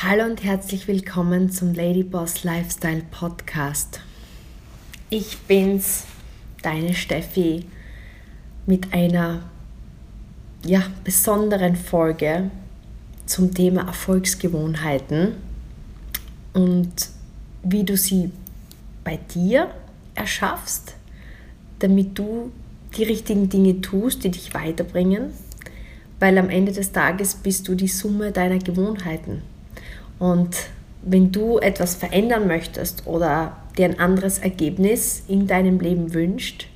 Hallo und herzlich willkommen zum Ladyboss Lifestyle Podcast. Ich bin's, deine Steffi, mit einer ja, besonderen Folge zum Thema Erfolgsgewohnheiten und wie du sie bei dir erschaffst, damit du die richtigen Dinge tust, die dich weiterbringen, weil am Ende des Tages bist du die Summe deiner Gewohnheiten. Und wenn du etwas verändern möchtest oder dir ein anderes Ergebnis in deinem Leben wünscht,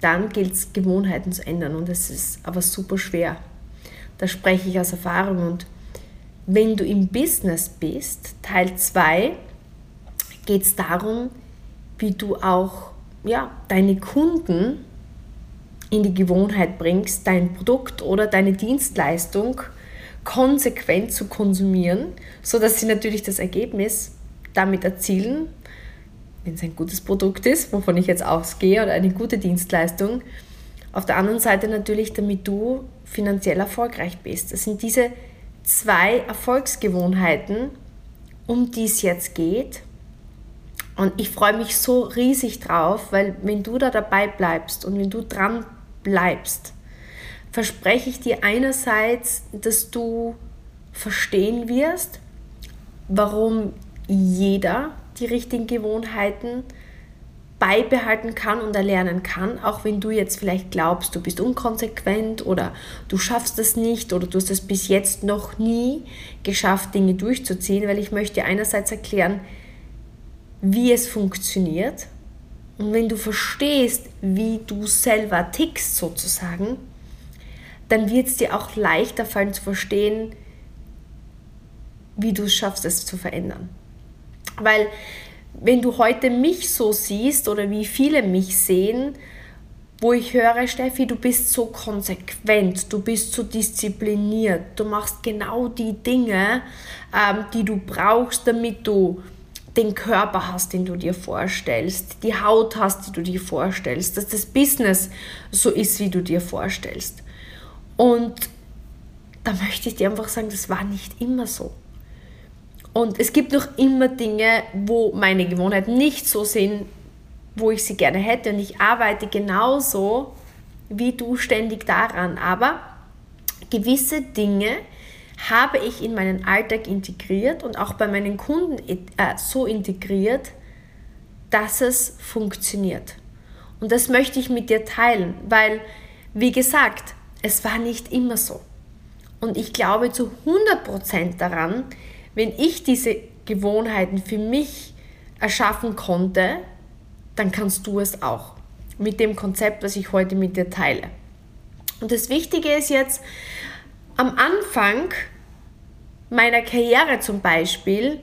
dann gilt es, Gewohnheiten zu ändern. Und es ist aber super schwer. Da spreche ich aus Erfahrung. Und wenn du im Business bist, Teil 2, geht es darum, wie du auch ja, deine Kunden in die Gewohnheit bringst, dein Produkt oder deine Dienstleistung konsequent zu konsumieren, sodass sie natürlich das Ergebnis damit erzielen, wenn es ein gutes Produkt ist, wovon ich jetzt ausgehe, oder eine gute Dienstleistung. Auf der anderen Seite natürlich, damit du finanziell erfolgreich bist. Das sind diese zwei Erfolgsgewohnheiten, um die es jetzt geht. Und ich freue mich so riesig drauf, weil wenn du da dabei bleibst und wenn du dran bleibst, verspreche ich dir einerseits, dass du verstehen wirst, warum jeder die richtigen Gewohnheiten beibehalten kann und erlernen kann, auch wenn du jetzt vielleicht glaubst, du bist unkonsequent oder du schaffst es nicht oder du hast es bis jetzt noch nie geschafft, Dinge durchzuziehen, weil ich möchte einerseits erklären, wie es funktioniert. Und wenn du verstehst, wie du selber tickst sozusagen, dann wird es dir auch leichter fallen zu verstehen, wie du es schaffst, es zu verändern. Weil wenn du heute mich so siehst oder wie viele mich sehen, wo ich höre, Steffi, du bist so konsequent, du bist so diszipliniert, du machst genau die Dinge, ähm, die du brauchst, damit du den Körper hast, den du dir vorstellst, die Haut hast, die du dir vorstellst, dass das Business so ist, wie du dir vorstellst. Und da möchte ich dir einfach sagen, das war nicht immer so. Und es gibt noch immer Dinge, wo meine Gewohnheiten nicht so sind, wo ich sie gerne hätte. Und ich arbeite genauso wie du ständig daran. Aber gewisse Dinge habe ich in meinen Alltag integriert und auch bei meinen Kunden äh, so integriert, dass es funktioniert. Und das möchte ich mit dir teilen, weil, wie gesagt, es war nicht immer so. Und ich glaube zu 100% daran, wenn ich diese Gewohnheiten für mich erschaffen konnte, dann kannst du es auch. Mit dem Konzept, was ich heute mit dir teile. Und das Wichtige ist jetzt, am Anfang meiner Karriere zum Beispiel,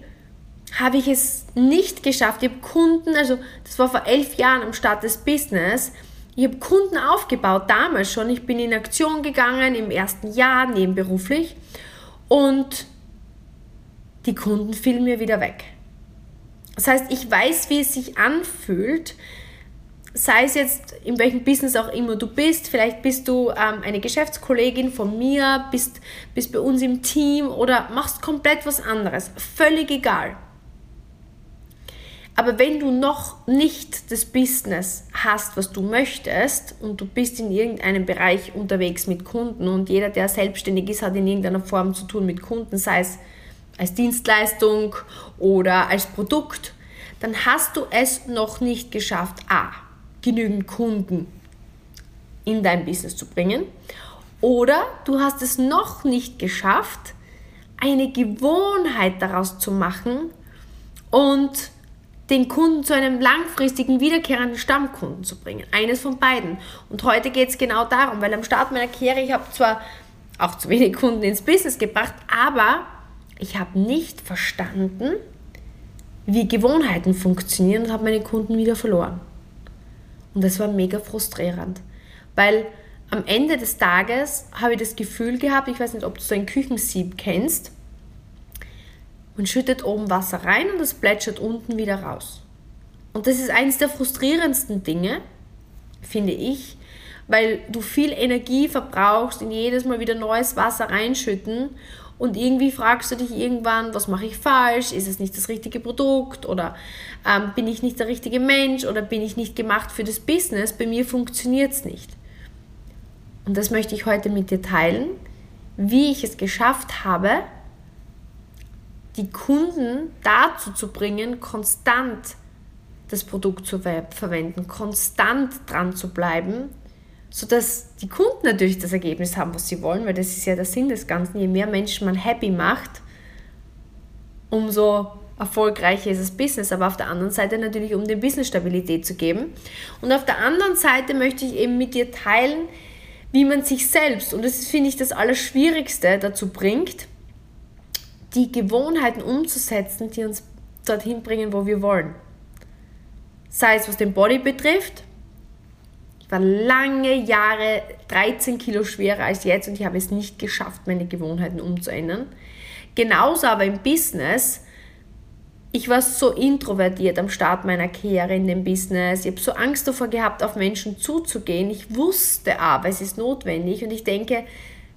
habe ich es nicht geschafft. Ich habe Kunden, also das war vor elf Jahren am Start des Business, ich habe Kunden aufgebaut, damals schon. Ich bin in Aktion gegangen im ersten Jahr nebenberuflich und die Kunden fielen mir wieder weg. Das heißt, ich weiß, wie es sich anfühlt, sei es jetzt in welchem Business auch immer du bist, vielleicht bist du ähm, eine Geschäftskollegin von mir, bist, bist bei uns im Team oder machst komplett was anderes, völlig egal. Aber wenn du noch nicht das Business hast, was du möchtest und du bist in irgendeinem Bereich unterwegs mit Kunden und jeder, der selbstständig ist, hat in irgendeiner Form zu tun mit Kunden, sei es als Dienstleistung oder als Produkt, dann hast du es noch nicht geschafft, a, genügend Kunden in dein Business zu bringen oder du hast es noch nicht geschafft, eine Gewohnheit daraus zu machen und den Kunden zu einem langfristigen, wiederkehrenden Stammkunden zu bringen. Eines von beiden. Und heute geht es genau darum, weil am Start meiner Karriere, ich habe zwar auch zu wenig Kunden ins Business gebracht, aber ich habe nicht verstanden, wie Gewohnheiten funktionieren und habe meine Kunden wieder verloren. Und das war mega frustrierend, weil am Ende des Tages habe ich das Gefühl gehabt, ich weiß nicht, ob du so ein Küchensieb kennst, und schüttet oben Wasser rein und es plätschert unten wieder raus. Und das ist eines der frustrierendsten Dinge, finde ich, weil du viel Energie verbrauchst, in jedes Mal wieder neues Wasser reinschütten und irgendwie fragst du dich irgendwann, was mache ich falsch? Ist es nicht das richtige Produkt? Oder ähm, bin ich nicht der richtige Mensch? Oder bin ich nicht gemacht für das Business? Bei mir funktioniert es nicht. Und das möchte ich heute mit dir teilen, wie ich es geschafft habe, die Kunden dazu zu bringen, konstant das Produkt zu ver verwenden, konstant dran zu bleiben, sodass die Kunden natürlich das Ergebnis haben, was sie wollen, weil das ist ja der Sinn des Ganzen. Je mehr Menschen man happy macht, umso erfolgreicher ist das Business, aber auf der anderen Seite natürlich, um dem Business Stabilität zu geben. Und auf der anderen Seite möchte ich eben mit dir teilen, wie man sich selbst, und das finde ich das Allerschwierigste, dazu bringt, die Gewohnheiten umzusetzen, die uns dorthin bringen, wo wir wollen. Sei es was den Body betrifft. Ich war lange Jahre 13 Kilo schwerer als jetzt und ich habe es nicht geschafft, meine Gewohnheiten umzuändern. Genauso aber im Business. Ich war so introvertiert am Start meiner Karriere in dem Business. Ich habe so Angst davor gehabt, auf Menschen zuzugehen. Ich wusste aber, es ist notwendig und ich denke,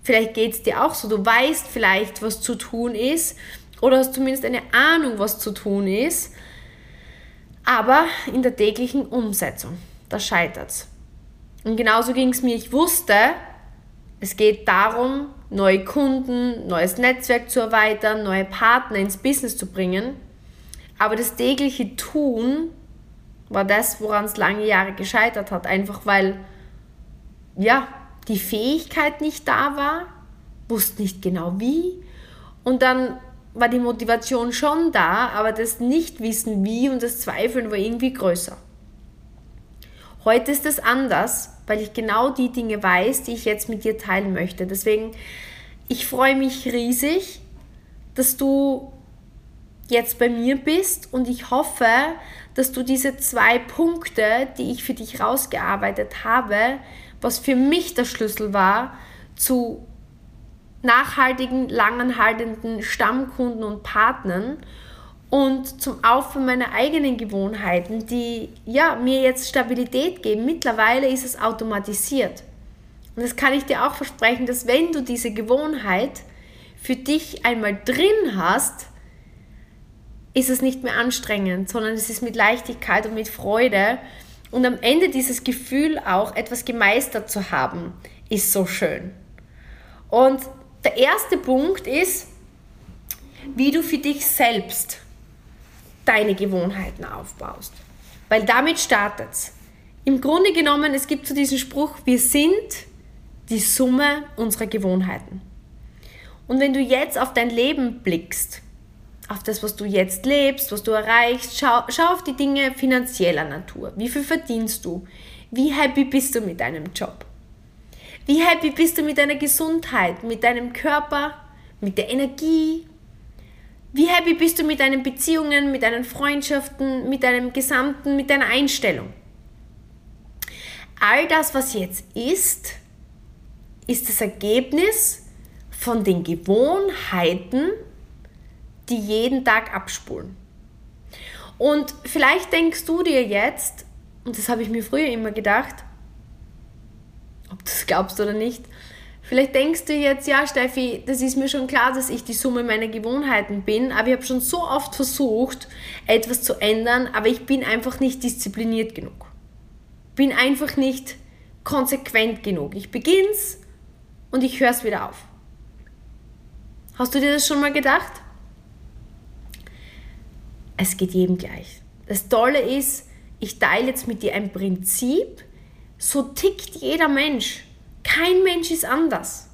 Vielleicht geht es dir auch so. Du weißt vielleicht, was zu tun ist oder hast zumindest eine Ahnung, was zu tun ist. Aber in der täglichen Umsetzung, da scheitert es. Und genauso ging es mir. Ich wusste, es geht darum, neue Kunden, neues Netzwerk zu erweitern, neue Partner ins Business zu bringen. Aber das tägliche Tun war das, woran es lange Jahre gescheitert hat. Einfach weil, ja, die Fähigkeit nicht da war, wusste nicht genau wie. Und dann war die Motivation schon da, aber das Nichtwissen wie und das Zweifeln war irgendwie größer. Heute ist es anders, weil ich genau die Dinge weiß, die ich jetzt mit dir teilen möchte. Deswegen, ich freue mich riesig, dass du jetzt bei mir bist und ich hoffe, dass du diese zwei Punkte, die ich für dich rausgearbeitet habe, was für mich der Schlüssel war zu nachhaltigen, langanhaltenden Stammkunden und Partnern und zum Aufbau meiner eigenen Gewohnheiten, die ja, mir jetzt Stabilität geben. Mittlerweile ist es automatisiert. Und das kann ich dir auch versprechen, dass wenn du diese Gewohnheit für dich einmal drin hast, ist es nicht mehr anstrengend, sondern es ist mit Leichtigkeit und mit Freude und am Ende dieses Gefühl auch etwas gemeistert zu haben, ist so schön. Und der erste Punkt ist, wie du für dich selbst deine Gewohnheiten aufbaust. Weil damit startet es. Im Grunde genommen, es gibt so diesen Spruch, wir sind die Summe unserer Gewohnheiten. Und wenn du jetzt auf dein Leben blickst, auf das, was du jetzt lebst, was du erreichst. Schau, schau auf die Dinge finanzieller Natur. Wie viel verdienst du? Wie happy bist du mit deinem Job? Wie happy bist du mit deiner Gesundheit, mit deinem Körper, mit der Energie? Wie happy bist du mit deinen Beziehungen, mit deinen Freundschaften, mit deinem Gesamten, mit deiner Einstellung? All das, was jetzt ist, ist das Ergebnis von den Gewohnheiten, die jeden Tag abspulen. Und vielleicht denkst du dir jetzt, und das habe ich mir früher immer gedacht, ob du es glaubst oder nicht, vielleicht denkst du jetzt, ja Steffi, das ist mir schon klar, dass ich die Summe meiner Gewohnheiten bin, aber ich habe schon so oft versucht, etwas zu ändern, aber ich bin einfach nicht diszipliniert genug. Bin einfach nicht konsequent genug. Ich beginn's und ich höre es wieder auf. Hast du dir das schon mal gedacht? Es geht jedem gleich. Das Tolle ist, ich teile jetzt mit dir ein Prinzip, so tickt jeder Mensch. Kein Mensch ist anders.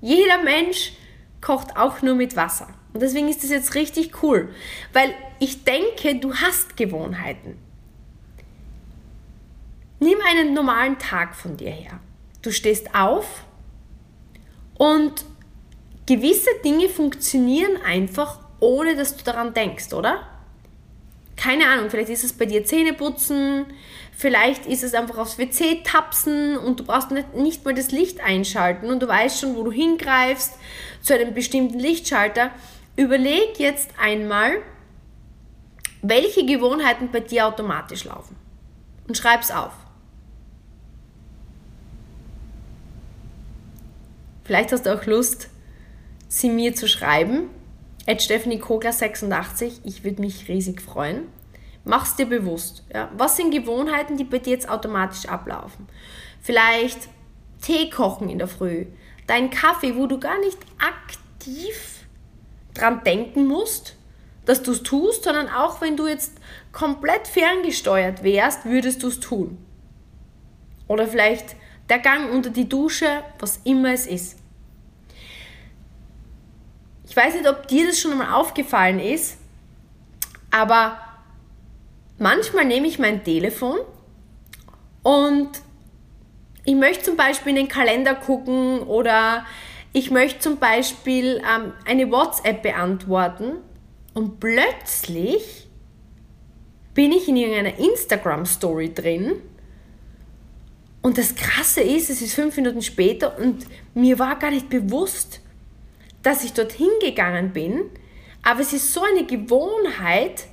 Jeder Mensch kocht auch nur mit Wasser. Und deswegen ist das jetzt richtig cool, weil ich denke, du hast Gewohnheiten. Nimm einen normalen Tag von dir her. Du stehst auf und gewisse Dinge funktionieren einfach, ohne dass du daran denkst, oder? Keine Ahnung, vielleicht ist es bei dir Zähneputzen, vielleicht ist es einfach aufs WC tapsen und du brauchst nicht, nicht mal das Licht einschalten und du weißt schon, wo du hingreifst zu einem bestimmten Lichtschalter. Überleg jetzt einmal, welche Gewohnheiten bei dir automatisch laufen und schreib es auf. Vielleicht hast du auch Lust, sie mir zu schreiben. At Stephanie Kogler 86. Ich würde mich riesig freuen. Mach's dir bewusst. Ja? Was sind Gewohnheiten, die bei dir jetzt automatisch ablaufen? Vielleicht Tee kochen in der Früh, dein Kaffee, wo du gar nicht aktiv dran denken musst, dass du es tust, sondern auch wenn du jetzt komplett ferngesteuert wärst, würdest du es tun. Oder vielleicht der Gang unter die Dusche, was immer es ist. Ich weiß nicht, ob dir das schon einmal aufgefallen ist, aber manchmal nehme ich mein Telefon und ich möchte zum Beispiel in den Kalender gucken oder ich möchte zum Beispiel ähm, eine WhatsApp beantworten und plötzlich bin ich in irgendeiner Instagram-Story drin und das Krasse ist, es ist fünf Minuten später und mir war gar nicht bewusst, dass ich dorthin gegangen bin, aber es ist so eine Gewohnheit,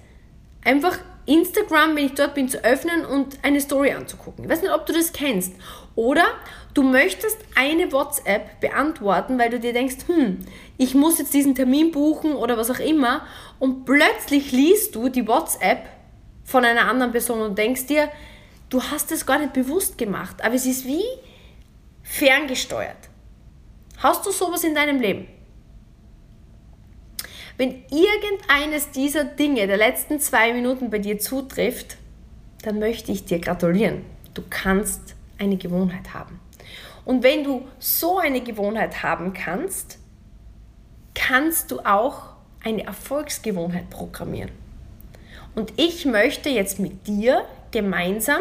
einfach Instagram, wenn ich dort bin, zu öffnen und eine Story anzugucken. Ich weiß nicht, ob du das kennst. Oder du möchtest eine WhatsApp beantworten, weil du dir denkst, hm, ich muss jetzt diesen Termin buchen oder was auch immer. Und plötzlich liest du die WhatsApp von einer anderen Person und denkst dir, du hast es gar nicht bewusst gemacht. Aber es ist wie ferngesteuert. Hast du sowas in deinem Leben? Wenn irgendeines dieser Dinge der letzten zwei Minuten bei dir zutrifft, dann möchte ich dir gratulieren. Du kannst eine Gewohnheit haben. Und wenn du so eine Gewohnheit haben kannst, kannst du auch eine Erfolgsgewohnheit programmieren. Und ich möchte jetzt mit dir gemeinsam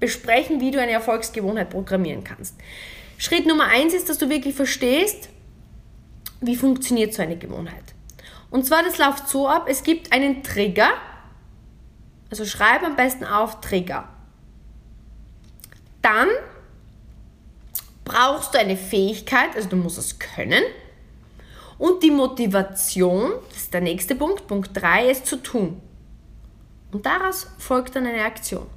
besprechen, wie du eine Erfolgsgewohnheit programmieren kannst. Schritt Nummer eins ist, dass du wirklich verstehst, wie funktioniert so eine Gewohnheit. Und zwar, das läuft so ab, es gibt einen Trigger. Also schreibe am besten auf Trigger. Dann brauchst du eine Fähigkeit, also du musst es können. Und die Motivation, das ist der nächste Punkt, Punkt 3, es zu tun. Und daraus folgt dann eine Aktion.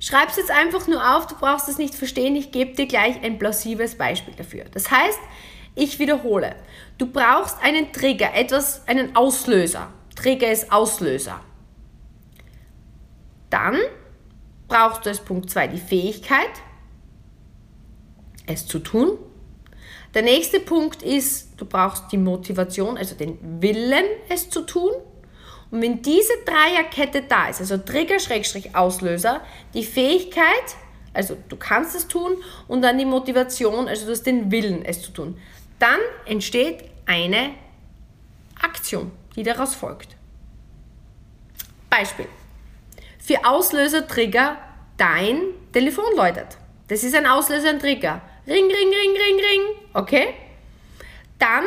Schreib es jetzt einfach nur auf, du brauchst es nicht verstehen, ich gebe dir gleich ein plausibles Beispiel dafür. Das heißt, ich wiederhole. Du brauchst einen Trigger, etwas, einen Auslöser. Trigger ist Auslöser. Dann brauchst du als Punkt 2 die Fähigkeit, es zu tun. Der nächste Punkt ist, du brauchst die Motivation, also den Willen, es zu tun. Und wenn diese Dreierkette da ist, also Trigger, Schrägstrich, Auslöser, die Fähigkeit, also du kannst es tun, und dann die Motivation, also du hast den Willen, es zu tun, dann entsteht eine Aktion, die daraus folgt. Beispiel. Für Auslöser-Trigger dein Telefon läutet. Das ist ein Auslöser, ein Trigger. Ring, ring, ring, ring, ring. Okay? Dann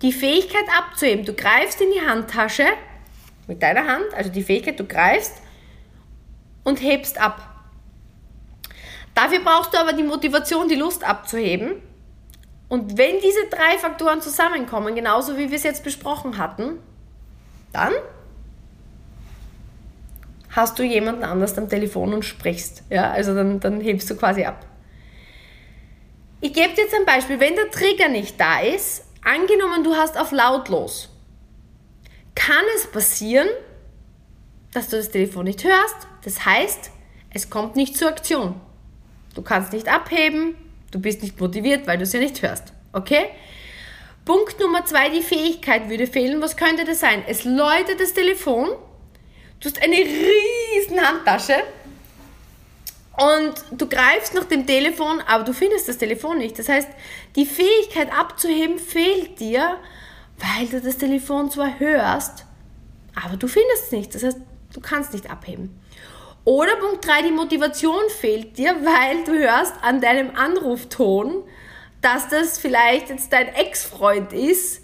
die Fähigkeit abzuheben. Du greifst in die Handtasche mit deiner Hand, also die Fähigkeit, du greifst und hebst ab. Dafür brauchst du aber die Motivation, die Lust abzuheben. Und wenn diese drei Faktoren zusammenkommen, genauso wie wir es jetzt besprochen hatten, dann hast du jemanden anders am Telefon und sprichst. Ja, also dann, dann hebst du quasi ab. Ich gebe dir jetzt ein Beispiel. Wenn der Trigger nicht da ist, angenommen du hast auf lautlos, kann es passieren, dass du das Telefon nicht hörst. Das heißt, es kommt nicht zur Aktion. Du kannst nicht abheben, Du bist nicht motiviert, weil du es ja nicht hörst. Okay? Punkt Nummer zwei, die Fähigkeit würde fehlen. Was könnte das sein? Es läutet das Telefon, du hast eine riesen Handtasche und du greifst nach dem Telefon, aber du findest das Telefon nicht. Das heißt, die Fähigkeit abzuheben fehlt dir, weil du das Telefon zwar hörst, aber du findest es nicht. Das heißt, du kannst nicht abheben. Oder Punkt 3, die Motivation fehlt dir, weil du hörst an deinem Anrufton, dass das vielleicht jetzt dein Ex-Freund ist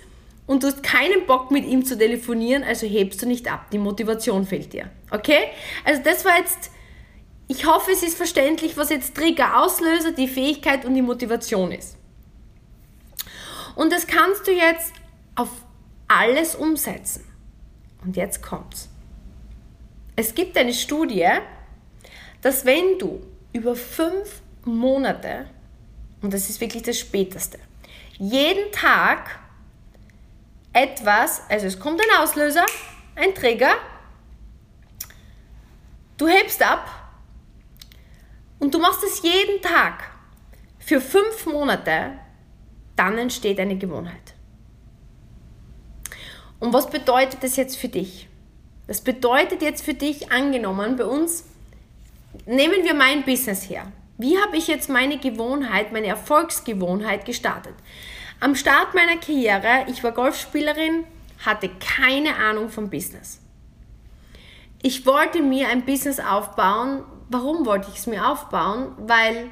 und du hast keinen Bock mit ihm zu telefonieren, also hebst du nicht ab. Die Motivation fehlt dir. Okay? Also das war jetzt, ich hoffe, es ist verständlich, was jetzt Trigger, Auslöser, die Fähigkeit und die Motivation ist. Und das kannst du jetzt auf alles umsetzen. Und jetzt kommt's. Es gibt eine Studie, dass wenn du über fünf Monate und das ist wirklich das Späteste, jeden Tag etwas, also es kommt ein Auslöser, ein Trigger, du hebst ab und du machst es jeden Tag für fünf Monate, dann entsteht eine Gewohnheit. Und was bedeutet das jetzt für dich? Das bedeutet jetzt für dich angenommen, bei uns, nehmen wir mein Business her. Wie habe ich jetzt meine Gewohnheit, meine Erfolgsgewohnheit gestartet? Am Start meiner Karriere, ich war Golfspielerin, hatte keine Ahnung vom Business. Ich wollte mir ein Business aufbauen. Warum wollte ich es mir aufbauen? Weil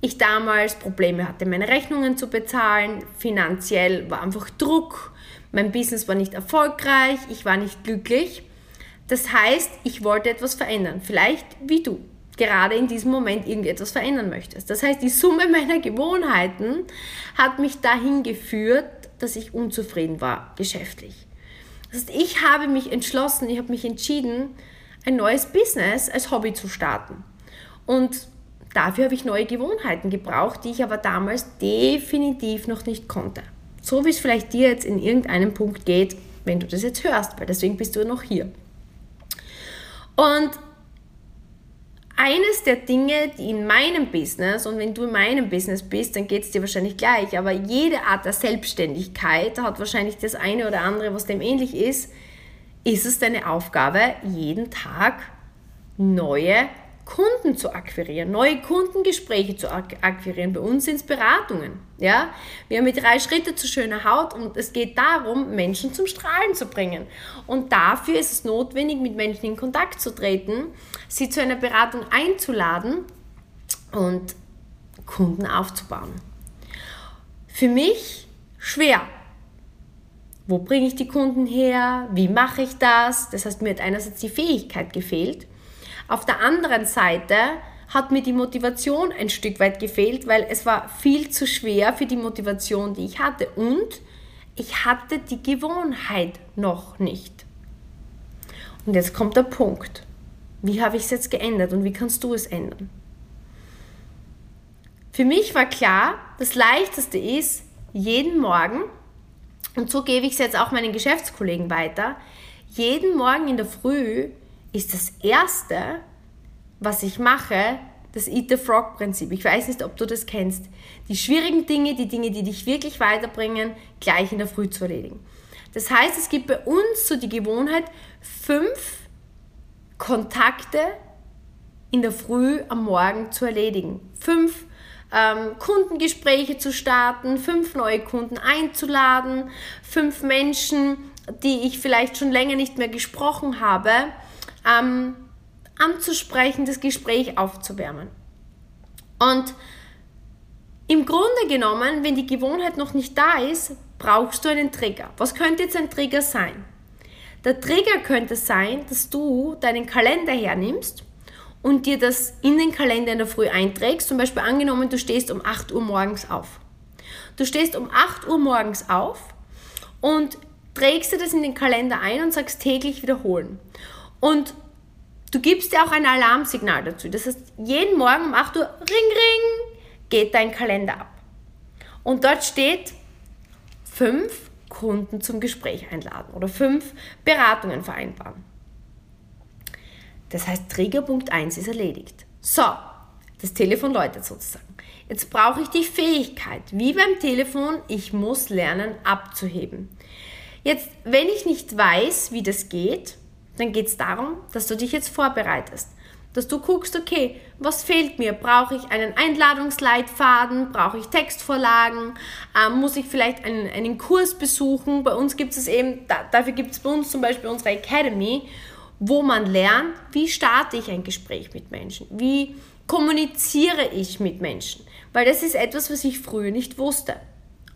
ich damals Probleme hatte, meine Rechnungen zu bezahlen. Finanziell war einfach Druck. Mein Business war nicht erfolgreich. Ich war nicht glücklich. Das heißt, ich wollte etwas verändern. Vielleicht wie du gerade in diesem Moment irgendetwas verändern möchtest. Das heißt, die Summe meiner Gewohnheiten hat mich dahin geführt, dass ich unzufrieden war geschäftlich. Das heißt, ich habe mich entschlossen, ich habe mich entschieden, ein neues Business als Hobby zu starten. Und Dafür habe ich neue Gewohnheiten gebraucht, die ich aber damals definitiv noch nicht konnte. So wie es vielleicht dir jetzt in irgendeinem Punkt geht, wenn du das jetzt hörst, weil deswegen bist du noch hier. Und eines der Dinge, die in meinem Business, und wenn du in meinem Business bist, dann geht es dir wahrscheinlich gleich, aber jede Art der Selbstständigkeit hat wahrscheinlich das eine oder andere, was dem ähnlich ist, ist es deine Aufgabe, jeden Tag neue Kunden zu akquirieren, neue Kundengespräche zu akquirieren. Bei uns sind es Beratungen. Ja? Wir haben die drei Schritte zu schöner Haut und es geht darum, Menschen zum Strahlen zu bringen. Und dafür ist es notwendig, mit Menschen in Kontakt zu treten, sie zu einer Beratung einzuladen und Kunden aufzubauen. Für mich schwer. Wo bringe ich die Kunden her? Wie mache ich das? Das heißt, mir hat einerseits die Fähigkeit gefehlt auf der anderen Seite hat mir die Motivation ein Stück weit gefehlt, weil es war viel zu schwer für die Motivation, die ich hatte. Und ich hatte die Gewohnheit noch nicht. Und jetzt kommt der Punkt. Wie habe ich es jetzt geändert und wie kannst du es ändern? Für mich war klar, das Leichteste ist, jeden Morgen, und so gebe ich es jetzt auch meinen Geschäftskollegen weiter, jeden Morgen in der Früh ist das Erste, was ich mache, das Eat the Frog Prinzip. Ich weiß nicht, ob du das kennst. Die schwierigen Dinge, die Dinge, die dich wirklich weiterbringen, gleich in der Früh zu erledigen. Das heißt, es gibt bei uns so die Gewohnheit, fünf Kontakte in der Früh am Morgen zu erledigen. Fünf ähm, Kundengespräche zu starten, fünf neue Kunden einzuladen, fünf Menschen, die ich vielleicht schon länger nicht mehr gesprochen habe, ähm, anzusprechen, das Gespräch aufzuwärmen. Und im Grunde genommen, wenn die Gewohnheit noch nicht da ist, brauchst du einen Trigger. Was könnte jetzt ein Trigger sein? Der Trigger könnte sein, dass du deinen Kalender hernimmst und dir das in den Kalender in der Früh einträgst. Zum Beispiel angenommen, du stehst um 8 Uhr morgens auf. Du stehst um 8 Uhr morgens auf und trägst dir das in den Kalender ein und sagst täglich wiederholen. Und du gibst dir auch ein Alarmsignal dazu. Das heißt, jeden Morgen um 8 Uhr, ring, ring, geht dein Kalender ab. Und dort steht, fünf Kunden zum Gespräch einladen oder fünf Beratungen vereinbaren. Das heißt, Triggerpunkt 1 ist erledigt. So, das Telefon läutet sozusagen. Jetzt brauche ich die Fähigkeit, wie beim Telefon, ich muss lernen abzuheben. Jetzt, wenn ich nicht weiß, wie das geht, dann geht es darum, dass du dich jetzt vorbereitest. Dass du guckst, okay, was fehlt mir? Brauche ich einen Einladungsleitfaden? Brauche ich Textvorlagen? Ähm, muss ich vielleicht einen, einen Kurs besuchen? Bei uns gibt es eben, da, dafür gibt es bei uns zum Beispiel unsere Academy, wo man lernt, wie starte ich ein Gespräch mit Menschen? Wie kommuniziere ich mit Menschen? Weil das ist etwas, was ich früher nicht wusste.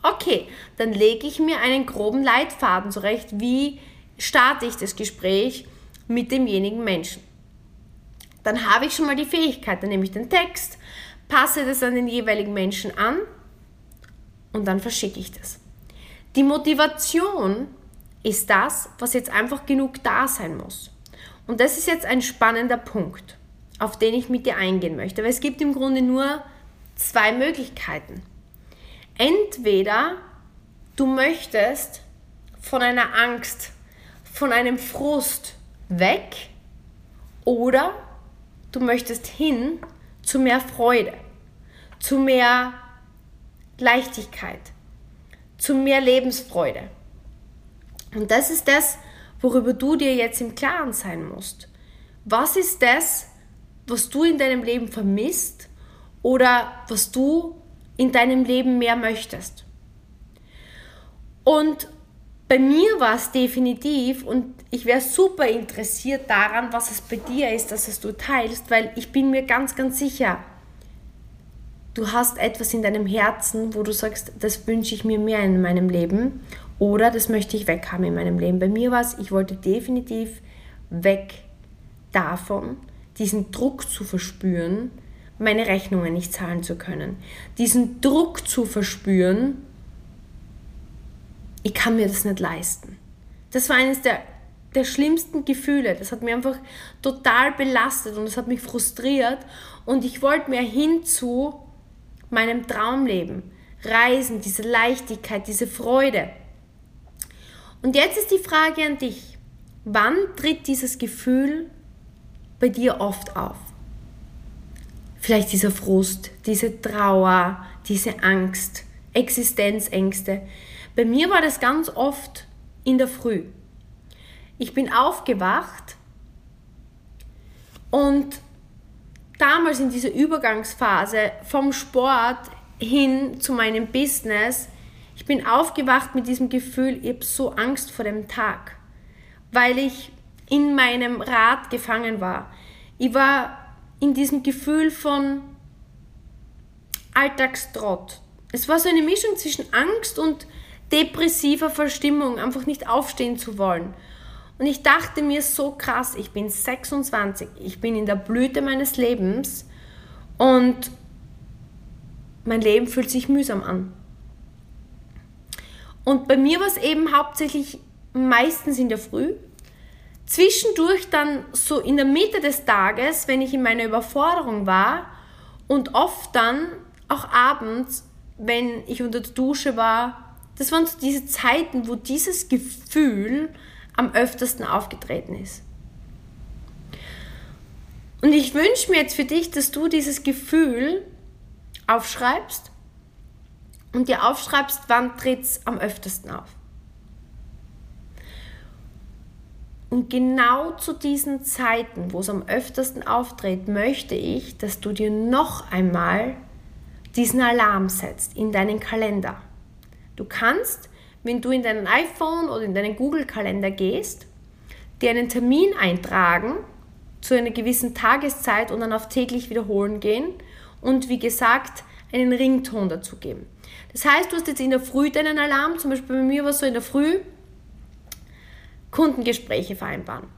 Okay, dann lege ich mir einen groben Leitfaden zurecht, wie starte ich das Gespräch mit demjenigen Menschen. Dann habe ich schon mal die Fähigkeit, dann nehme ich den Text, passe das an den jeweiligen Menschen an und dann verschicke ich das. Die Motivation ist das, was jetzt einfach genug da sein muss. Und das ist jetzt ein spannender Punkt, auf den ich mit dir eingehen möchte, weil es gibt im Grunde nur zwei Möglichkeiten. Entweder du möchtest von einer Angst, von einem Frust weg oder du möchtest hin zu mehr Freude, zu mehr Leichtigkeit, zu mehr Lebensfreude. Und das ist das, worüber du dir jetzt im Klaren sein musst. Was ist das, was du in deinem Leben vermisst oder was du in deinem Leben mehr möchtest? Und bei mir war es definitiv und ich wäre super interessiert daran, was es bei dir ist, dass es du teilst, weil ich bin mir ganz, ganz sicher, du hast etwas in deinem Herzen, wo du sagst, das wünsche ich mir mehr in meinem Leben oder das möchte ich weghaben in meinem Leben. Bei mir war es, ich wollte definitiv weg davon, diesen Druck zu verspüren, meine Rechnungen nicht zahlen zu können. Diesen Druck zu verspüren, ich kann mir das nicht leisten. Das war eines der, der schlimmsten Gefühle. Das hat mich einfach total belastet und das hat mich frustriert. Und ich wollte mehr hin zu meinem Traumleben. Reisen, diese Leichtigkeit, diese Freude. Und jetzt ist die Frage an dich. Wann tritt dieses Gefühl bei dir oft auf? Vielleicht dieser Frust, diese Trauer, diese Angst, Existenzängste. Bei mir war das ganz oft in der Früh. Ich bin aufgewacht und damals in dieser Übergangsphase vom Sport hin zu meinem Business, ich bin aufgewacht mit diesem Gefühl, ich habe so Angst vor dem Tag, weil ich in meinem Rad gefangen war. Ich war in diesem Gefühl von Alltagstrott. Es war so eine Mischung zwischen Angst und depressiver Verstimmung, einfach nicht aufstehen zu wollen. Und ich dachte mir so krass, ich bin 26, ich bin in der Blüte meines Lebens und mein Leben fühlt sich mühsam an. Und bei mir war es eben hauptsächlich meistens in der Früh, zwischendurch dann so in der Mitte des Tages, wenn ich in meiner Überforderung war und oft dann auch abends, wenn ich unter der Dusche war. Das waren so diese Zeiten, wo dieses Gefühl am öftersten aufgetreten ist. Und ich wünsche mir jetzt für dich, dass du dieses Gefühl aufschreibst und dir aufschreibst, wann tritt es am öftesten auf. Und genau zu diesen Zeiten, wo es am öftesten auftritt, möchte ich, dass du dir noch einmal diesen Alarm setzt in deinen Kalender. Du kannst wenn du in deinen iPhone oder in deinen Google-Kalender gehst, dir einen Termin eintragen zu einer gewissen Tageszeit und dann auf täglich wiederholen gehen und wie gesagt einen Rington dazu geben. Das heißt, du hast jetzt in der Früh deinen Alarm, zum Beispiel bei mir war es so in der Früh, Kundengespräche vereinbaren.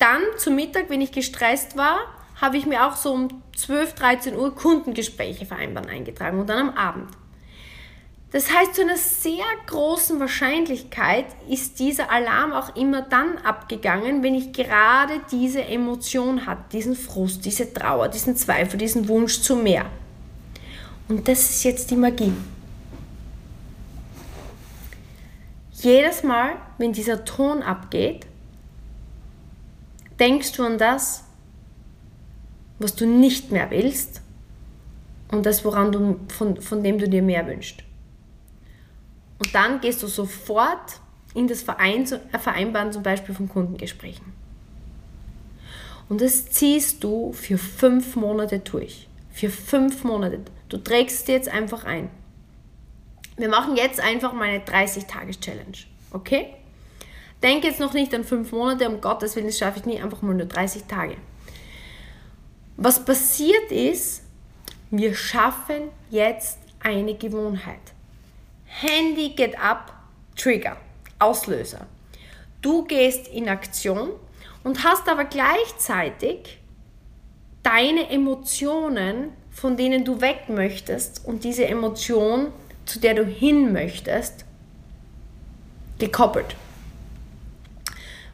Dann zum Mittag, wenn ich gestresst war, habe ich mir auch so um 12, 13 Uhr Kundengespräche vereinbaren eingetragen und dann am Abend. Das heißt, zu einer sehr großen Wahrscheinlichkeit ist dieser Alarm auch immer dann abgegangen, wenn ich gerade diese Emotion hatte, diesen Frust, diese Trauer, diesen Zweifel, diesen Wunsch zu mehr. Und das ist jetzt die Magie. Jedes Mal, wenn dieser Ton abgeht, denkst du an das, was du nicht mehr willst und das, woran du, von, von dem du dir mehr wünschst. Und dann gehst du sofort in das äh, Vereinbaren zum Beispiel von Kundengesprächen. Und das ziehst du für fünf Monate durch. Für fünf Monate. Du trägst es jetzt einfach ein. Wir machen jetzt einfach mal eine 30-Tages-Challenge. Okay? Denk jetzt noch nicht an fünf Monate, um Gottes Willen, das schaffe ich nie, einfach mal nur 30 Tage. Was passiert ist, wir schaffen jetzt eine Gewohnheit. Handy geht ab, Trigger, Auslöser. Du gehst in Aktion und hast aber gleichzeitig deine Emotionen, von denen du weg möchtest und diese Emotion, zu der du hin möchtest, gekoppelt.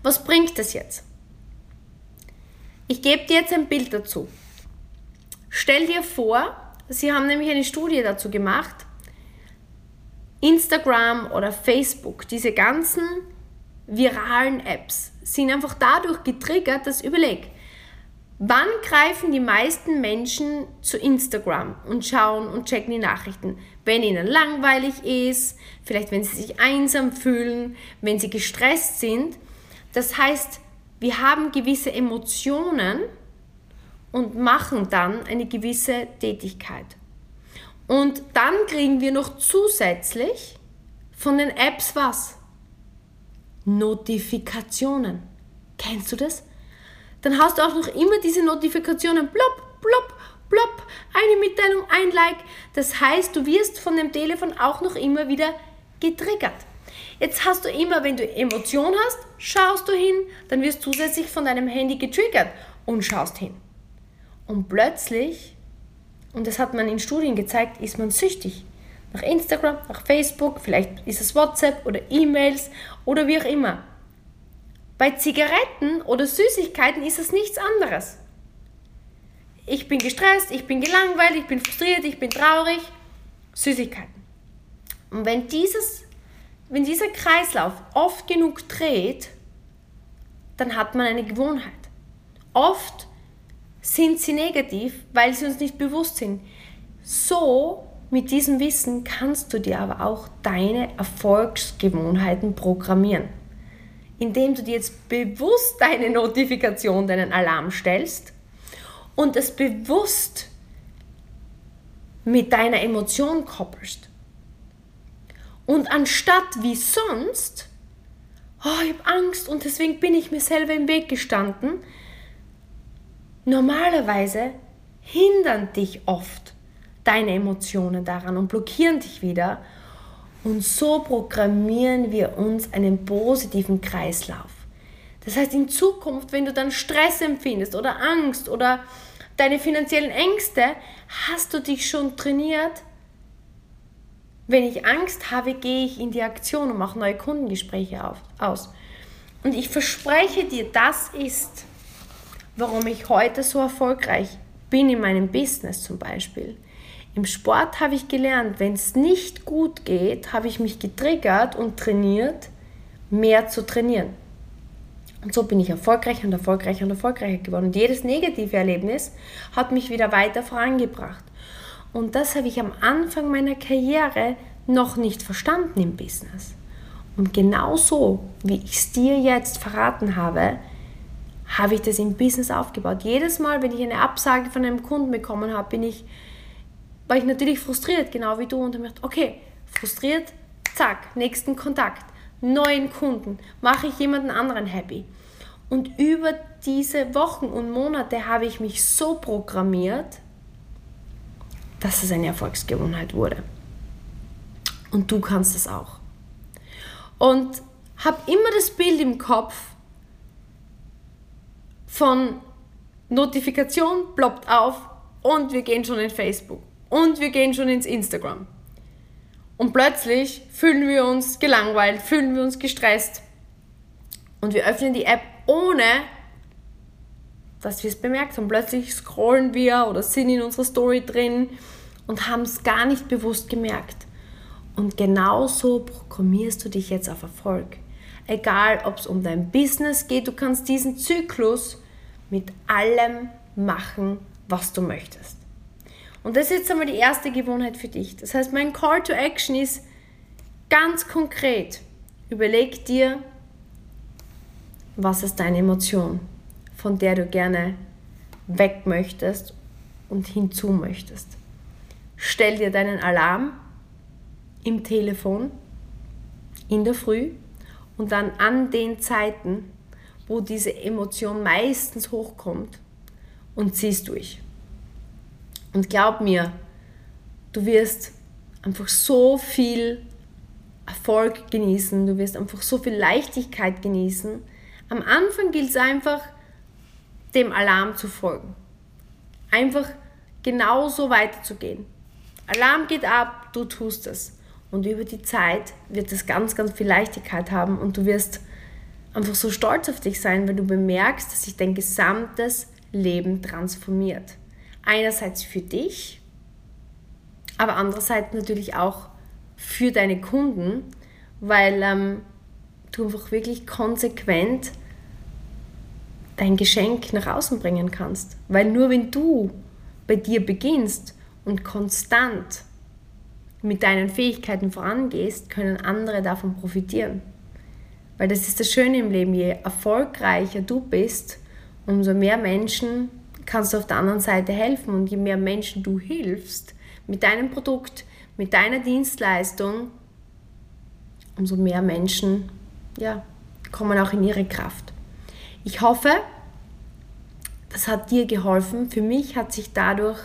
Was bringt das jetzt? Ich gebe dir jetzt ein Bild dazu. Stell dir vor, Sie haben nämlich eine Studie dazu gemacht. Instagram oder Facebook, diese ganzen viralen Apps sind einfach dadurch getriggert, dass überleg, wann greifen die meisten Menschen zu Instagram und schauen und checken die Nachrichten? Wenn ihnen langweilig ist, vielleicht wenn sie sich einsam fühlen, wenn sie gestresst sind. Das heißt, wir haben gewisse Emotionen und machen dann eine gewisse Tätigkeit. Und dann kriegen wir noch zusätzlich von den Apps was? Notifikationen. Kennst du das? Dann hast du auch noch immer diese Notifikationen. Plopp, plopp, plopp. Eine Mitteilung, ein Like. Das heißt, du wirst von dem Telefon auch noch immer wieder getriggert. Jetzt hast du immer, wenn du Emotion hast, schaust du hin, dann wirst du zusätzlich von deinem Handy getriggert und schaust hin. Und plötzlich, und das hat man in Studien gezeigt, ist man süchtig. Nach Instagram, nach Facebook, vielleicht ist es WhatsApp oder E-Mails oder wie auch immer. Bei Zigaretten oder Süßigkeiten ist es nichts anderes. Ich bin gestresst, ich bin gelangweilt, ich bin frustriert, ich bin traurig. Süßigkeiten. Und wenn, dieses, wenn dieser Kreislauf oft genug dreht, dann hat man eine Gewohnheit. Oft sind sie negativ, weil sie uns nicht bewusst sind. So, mit diesem Wissen kannst du dir aber auch deine Erfolgsgewohnheiten programmieren. Indem du dir jetzt bewusst deine Notifikation, deinen Alarm stellst und es bewusst mit deiner Emotion koppelst. Und anstatt wie sonst, oh, ich habe Angst und deswegen bin ich mir selber im Weg gestanden, Normalerweise hindern dich oft deine Emotionen daran und blockieren dich wieder. Und so programmieren wir uns einen positiven Kreislauf. Das heißt, in Zukunft, wenn du dann Stress empfindest oder Angst oder deine finanziellen Ängste, hast du dich schon trainiert. Wenn ich Angst habe, gehe ich in die Aktion und mache neue Kundengespräche auf, aus. Und ich verspreche dir, das ist warum ich heute so erfolgreich bin in meinem Business zum Beispiel. Im Sport habe ich gelernt, wenn es nicht gut geht, habe ich mich getriggert und trainiert, mehr zu trainieren. Und so bin ich erfolgreicher und erfolgreicher und erfolgreicher geworden. Und jedes negative Erlebnis hat mich wieder weiter vorangebracht. Und das habe ich am Anfang meiner Karriere noch nicht verstanden im Business. Und genauso, wie ich es dir jetzt verraten habe, habe ich das im Business aufgebaut. Jedes Mal, wenn ich eine Absage von einem Kunden bekommen habe, bin ich, war ich natürlich frustriert, genau wie du, und habe gedacht, okay, frustriert, zack, nächsten Kontakt, neuen Kunden, mache ich jemanden anderen happy. Und über diese Wochen und Monate habe ich mich so programmiert, dass es eine Erfolgsgewohnheit wurde. Und du kannst es auch. Und habe immer das Bild im Kopf, von Notifikation ploppt auf und wir gehen schon in Facebook und wir gehen schon ins Instagram. Und plötzlich fühlen wir uns gelangweilt, fühlen wir uns gestresst und wir öffnen die App ohne dass wir es bemerkt haben. Plötzlich scrollen wir oder sind in unserer Story drin und haben es gar nicht bewusst gemerkt. Und genauso programmierst du dich jetzt auf Erfolg. Egal, ob es um dein Business geht, du kannst diesen Zyklus mit allem machen, was du möchtest. Und das ist jetzt einmal die erste Gewohnheit für dich. Das heißt, mein Call to Action ist ganz konkret. Überleg dir, was ist deine Emotion, von der du gerne weg möchtest und hinzu möchtest. Stell dir deinen Alarm im Telefon in der Früh und dann an den Zeiten, wo diese Emotion meistens hochkommt und ziehst durch. Und glaub mir, du wirst einfach so viel Erfolg genießen, du wirst einfach so viel Leichtigkeit genießen. Am Anfang gilt es einfach, dem Alarm zu folgen. Einfach genauso weiterzugehen. Alarm geht ab, du tust es. Und über die Zeit wird es ganz, ganz viel Leichtigkeit haben und du wirst einfach so stolz auf dich sein, wenn du bemerkst, dass sich dein gesamtes Leben transformiert. Einerseits für dich aber andererseits natürlich auch für deine Kunden, weil ähm, du einfach wirklich konsequent dein Geschenk nach außen bringen kannst. Weil nur wenn du bei dir beginnst und konstant mit deinen Fähigkeiten vorangehst, können andere davon profitieren. Weil das ist das Schöne im Leben, je erfolgreicher du bist, umso mehr Menschen kannst du auf der anderen Seite helfen und je mehr Menschen du hilfst mit deinem Produkt, mit deiner Dienstleistung, umso mehr Menschen ja, kommen auch in ihre Kraft. Ich hoffe, das hat dir geholfen. Für mich hat sich dadurch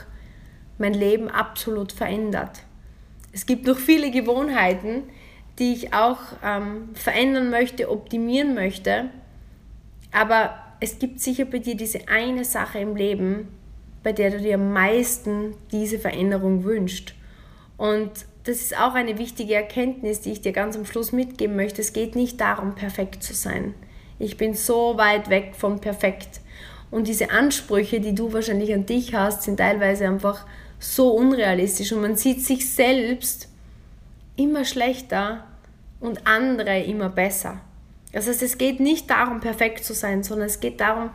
mein Leben absolut verändert. Es gibt noch viele Gewohnheiten, die ich auch ähm, verändern möchte, optimieren möchte. Aber es gibt sicher bei dir diese eine Sache im Leben, bei der du dir am meisten diese Veränderung wünschst. Und das ist auch eine wichtige Erkenntnis, die ich dir ganz am Schluss mitgeben möchte. Es geht nicht darum, perfekt zu sein. Ich bin so weit weg von perfekt. Und diese Ansprüche, die du wahrscheinlich an dich hast, sind teilweise einfach so unrealistisch und man sieht sich selbst immer schlechter und andere immer besser. Das heißt, es geht nicht darum, perfekt zu sein, sondern es geht darum,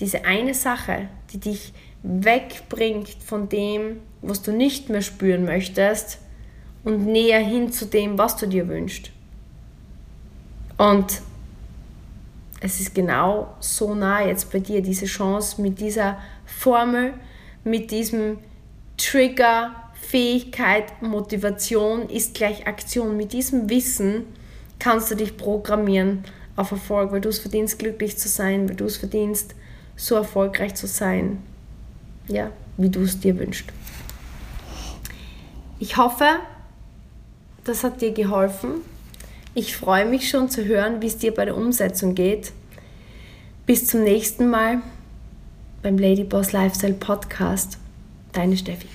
diese eine Sache, die dich wegbringt von dem, was du nicht mehr spüren möchtest und näher hin zu dem, was du dir wünschst. Und es ist genau so nah jetzt bei dir, diese Chance mit dieser Formel, mit diesem Trigger, Fähigkeit, Motivation ist gleich Aktion. Mit diesem Wissen kannst du dich programmieren auf Erfolg, weil du es verdienst, glücklich zu sein, weil du es verdienst, so erfolgreich zu sein, ja, wie du es dir wünschst. Ich hoffe, das hat dir geholfen. Ich freue mich schon zu hören, wie es dir bei der Umsetzung geht. Bis zum nächsten Mal beim Ladyboss Lifestyle Podcast. Deine Steffi.